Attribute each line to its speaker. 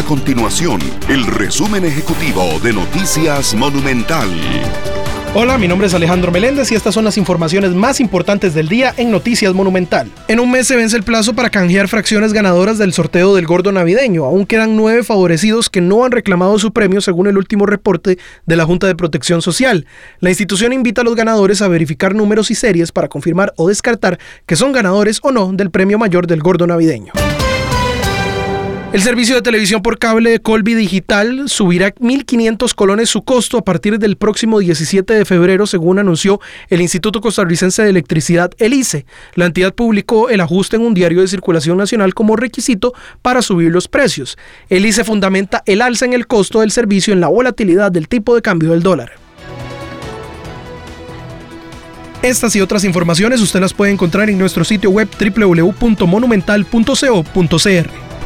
Speaker 1: A continuación, el resumen ejecutivo de Noticias Monumental.
Speaker 2: Hola, mi nombre es Alejandro Meléndez y estas son las informaciones más importantes del día en Noticias Monumental. En un mes se vence el plazo para canjear fracciones ganadoras del sorteo del gordo navideño. Aún quedan nueve favorecidos que no han reclamado su premio según el último reporte de la Junta de Protección Social. La institución invita a los ganadores a verificar números y series para confirmar o descartar que son ganadores o no del premio mayor del gordo navideño. El servicio de televisión por cable de Colby Digital subirá 1.500 colones su costo a partir del próximo 17 de febrero, según anunció el Instituto Costarricense de Electricidad, el ICE. La entidad publicó el ajuste en un diario de circulación nacional como requisito para subir los precios. El ICE fundamenta el alza en el costo del servicio en la volatilidad del tipo de cambio del dólar. Estas y otras informaciones usted las puede encontrar en nuestro sitio web www.monumental.co.cr.